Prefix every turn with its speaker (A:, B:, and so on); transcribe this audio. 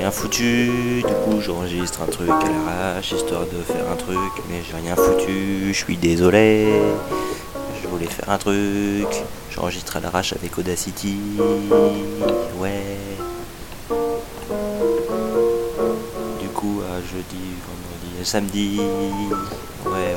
A: rien foutu, du coup j'enregistre un truc à l'arrache, histoire de faire un truc, mais j'ai rien foutu, je suis désolé. Je voulais faire un truc, j'enregistre à l'arrache avec Audacity, ouais. Du coup, à jeudi, vendredi et samedi, ouais.